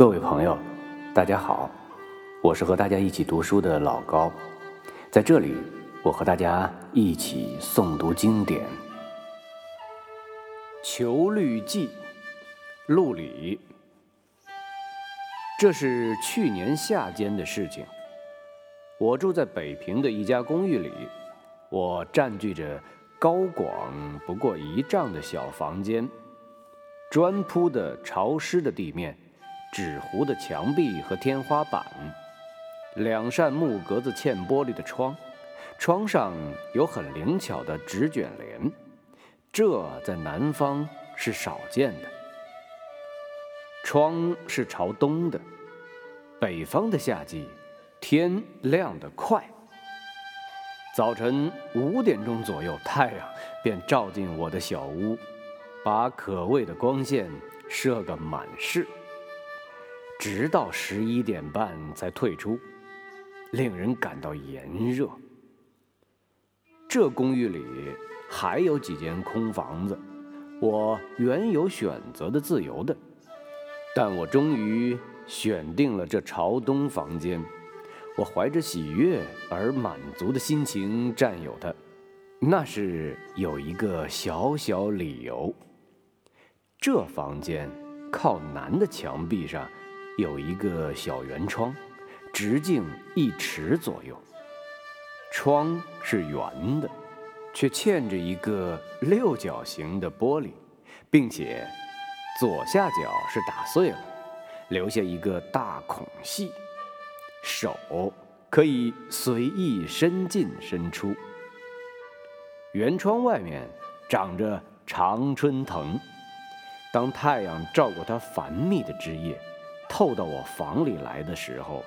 各位朋友，大家好，我是和大家一起读书的老高，在这里，我和大家一起诵读经典《求绿记》，陆里。这是去年夏间的事情。我住在北平的一家公寓里，我占据着高广不过一丈的小房间，砖铺的潮湿的地面。纸糊的墙壁和天花板，两扇木格子嵌玻璃的窗，窗上有很灵巧的纸卷帘，这在南方是少见的。窗是朝东的，北方的夏季，天亮得快。早晨五点钟左右，太阳便照进我的小屋，把可畏的光线射个满室。直到十一点半才退出，令人感到炎热。这公寓里还有几间空房子，我原有选择的自由的，但我终于选定了这朝东房间。我怀着喜悦而满足的心情占有它，那是有一个小小理由。这房间靠南的墙壁上。有一个小圆窗，直径一尺左右。窗是圆的，却嵌着一个六角形的玻璃，并且左下角是打碎了，留下一个大孔隙，手可以随意伸进伸出。圆窗外面长着常春藤，当太阳照过它繁密的枝叶。透到我房里来的时候，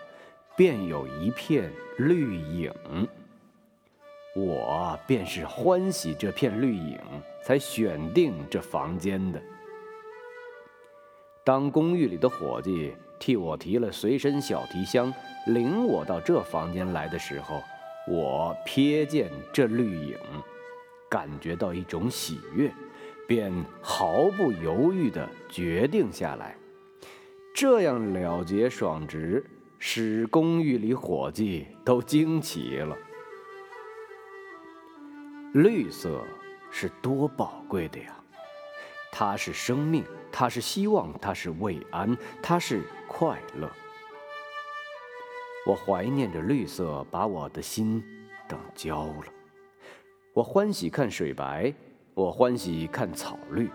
便有一片绿影。我便是欢喜这片绿影，才选定这房间的。当公寓里的伙计替我提了随身小提箱，领我到这房间来的时候，我瞥见这绿影，感觉到一种喜悦，便毫不犹豫地决定下来。这样了结爽直，使公寓里伙计都惊奇了。绿色是多宝贵的呀！它是生命，它是希望，它是慰安，它是快乐。我怀念着绿色，把我的心等焦了。我欢喜看水白，我欢喜看草绿。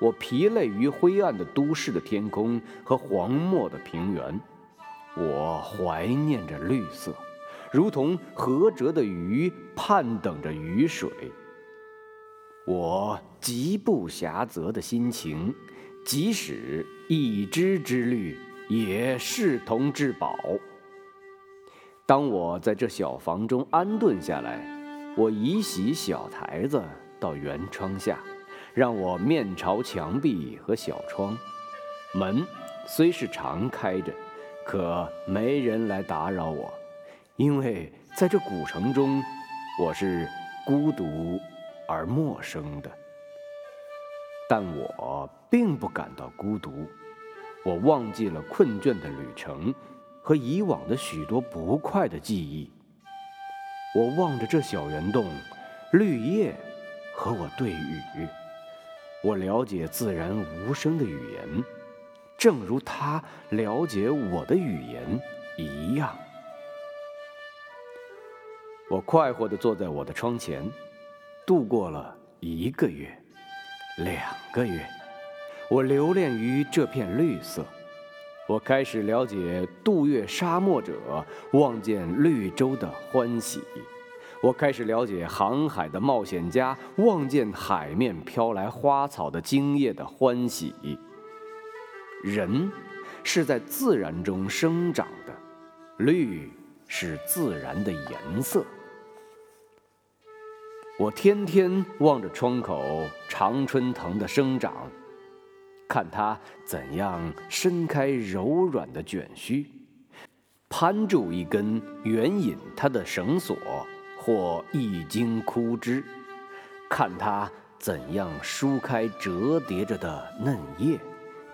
我疲累于灰暗的都市的天空和荒漠的平原，我怀念着绿色，如同涸辙的鱼盼等着雨水。我极不暇择的心情，即使一枝之绿，也视同至宝。当我在这小房中安顿下来，我移席小台子到圆窗下。让我面朝墙壁和小窗，门虽是常开着，可没人来打扰我，因为在这古城中，我是孤独而陌生的。但我并不感到孤独，我忘记了困倦的旅程和以往的许多不快的记忆。我望着这小圆洞，绿叶和我对语。我了解自然无声的语言，正如他了解我的语言一样。我快活地坐在我的窗前，度过了一个月、两个月。我留恋于这片绿色，我开始了解渡越沙漠者望见绿洲的欢喜。我开始了解航海的冒险家望见海面飘来花草的茎叶的欢喜。人是在自然中生长的，绿是自然的颜色。我天天望着窗口常春藤的生长，看它怎样伸开柔软的卷须，攀住一根援引它的绳索。或一茎枯枝，看它怎样舒开折叠着的嫩叶，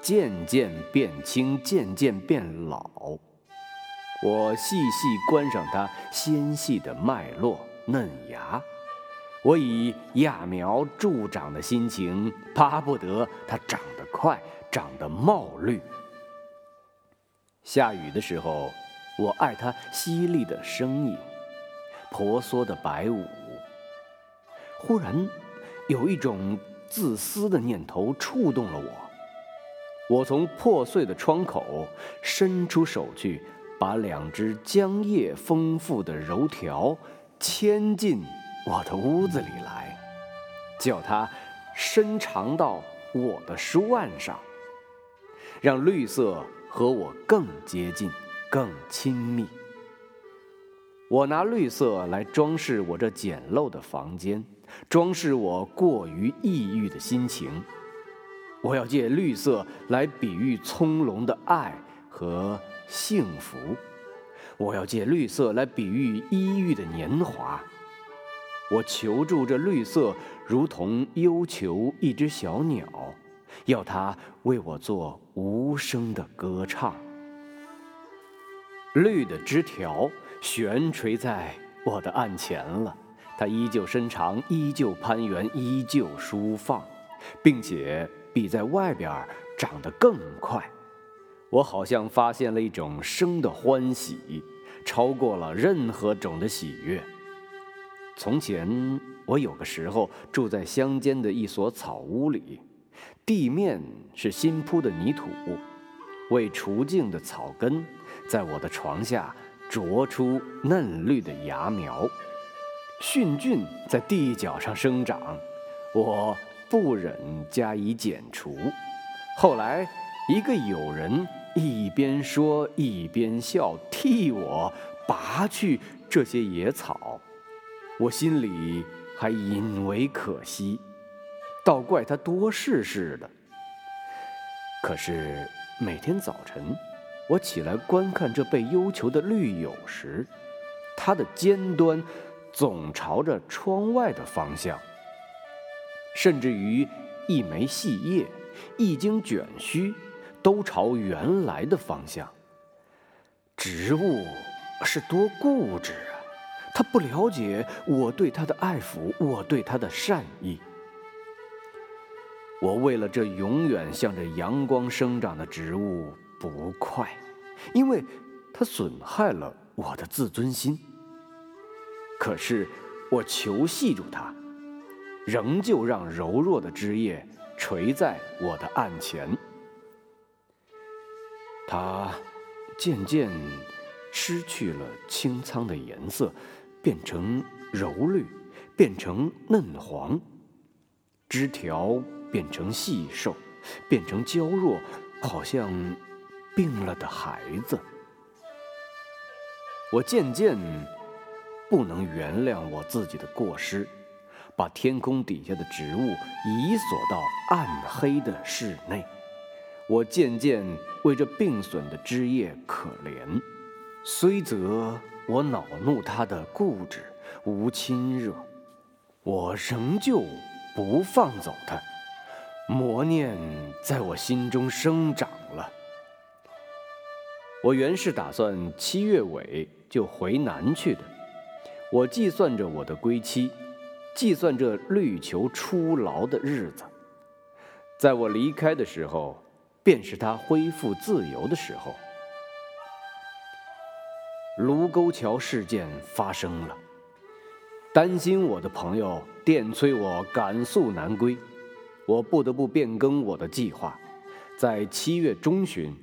渐渐变青，渐渐变老。我细细观赏它纤细的脉络、嫩芽，我以揠苗助长的心情，巴不得它长得快，长得茂绿。下雨的时候，我爱它淅沥的声音，婆娑的白舞。忽然，有一种自私的念头触动了我。我从破碎的窗口伸出手去，把两只浆液丰富的柔条牵进我的屋子里来，叫它伸长到我的书案上，让绿色和我更接近、更亲密。我拿绿色来装饰我这简陋的房间。装饰我过于抑郁的心情，我要借绿色来比喻葱茏的爱和幸福，我要借绿色来比喻抑郁的年华。我求助这绿色，如同忧求一只小鸟，要它为我做无声的歌唱。绿的枝条悬垂在我的案前了。它依旧伸长，依旧攀援，依旧舒放，并且比在外边长得更快。我好像发现了一种生的欢喜，超过了任何种的喜悦。从前我有个时候住在乡间的一所草屋里，地面是新铺的泥土，未除净的草根在我的床下啄出嫩绿的芽苗。菌菌在地角上生长，我不忍加以剪除。后来，一个友人一边说一边笑，替我拔去这些野草。我心里还引为可惜，倒怪他多事似的。可是每天早晨，我起来观看这被忧求的绿友时，它的尖端。总朝着窗外的方向，甚至于一枚细叶一经卷须，都朝原来的方向。植物是多固执啊！它不了解我对它的爱抚，我对它的善意。我为了这永远向着阳光生长的植物不快，因为它损害了我的自尊心。可是，我求系住它，仍旧让柔弱的枝叶垂在我的案前。它渐渐失去了青苍的颜色，变成柔绿，变成嫩黄，枝条变成细瘦，变成娇弱，好像病了的孩子。我渐渐。不能原谅我自己的过失，把天空底下的植物移锁到暗黑的室内。我渐渐为这病损的枝叶可怜，虽则我恼怒它的固执无亲热，我仍旧不放走它。魔念在我心中生长了。我原是打算七月尾就回南去的。我计算着我的归期，计算着绿球出牢的日子。在我离开的时候，便是他恢复自由的时候。卢沟桥事件发生了，担心我的朋友电催我赶速南归，我不得不变更我的计划，在七月中旬，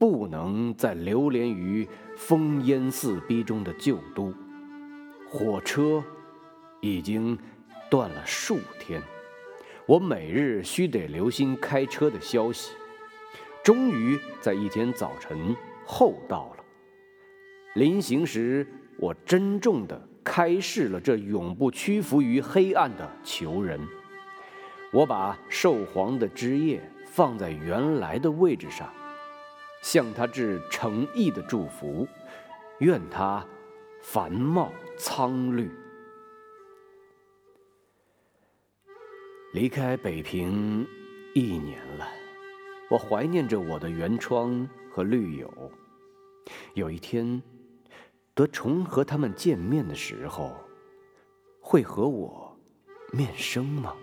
不能再流连于烽烟四逼中的旧都。火车已经断了数天，我每日须得留心开车的消息。终于在一天早晨后到了。临行时，我珍重地开示了这永不屈服于黑暗的囚人。我把寿黄的枝叶放在原来的位置上，向他致诚意的祝福，愿他繁茂。苍绿。离开北平一年了，我怀念着我的圆窗和绿友。有一天，得重和他们见面的时候，会和我面生吗？